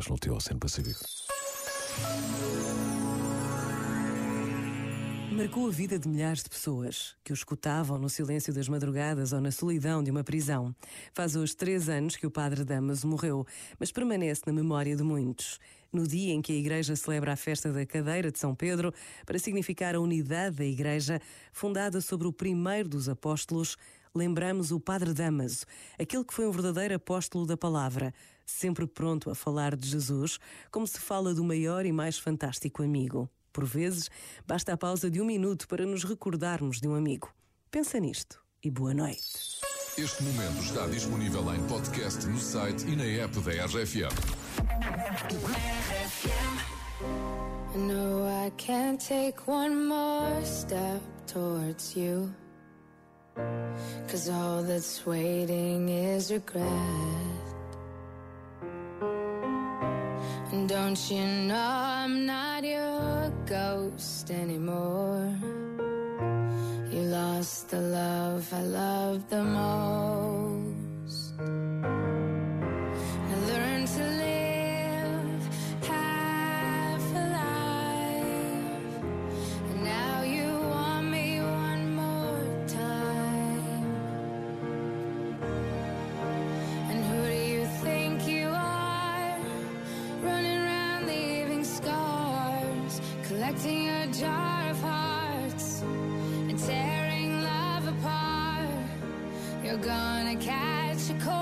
estrelas no teu Oceano Pacífico. Marcou a vida de milhares de pessoas que o escutavam no silêncio das madrugadas ou na solidão de uma prisão. Faz hoje três anos que o padre Damaso morreu, mas permanece na memória de muitos. No dia em que a Igreja celebra a festa da Cadeira de São Pedro, para significar a unidade da Igreja, fundada sobre o primeiro dos apóstolos, lembramos o Padre Damaso, aquele que foi um verdadeiro apóstolo da palavra, sempre pronto a falar de Jesus, como se fala do maior e mais fantástico amigo. Por vezes, basta a pausa de um minuto para nos recordarmos de um amigo. Pensa nisto e boa noite. Este momento está disponível em podcast no site e na app da RFM. No, I can't take one more step towards you. Cause all that's waiting is regret. And don't you know I'm not your ghost anymore? You lost the love I loved the most. Collecting a jar of hearts and tearing love apart. You're gonna catch a cold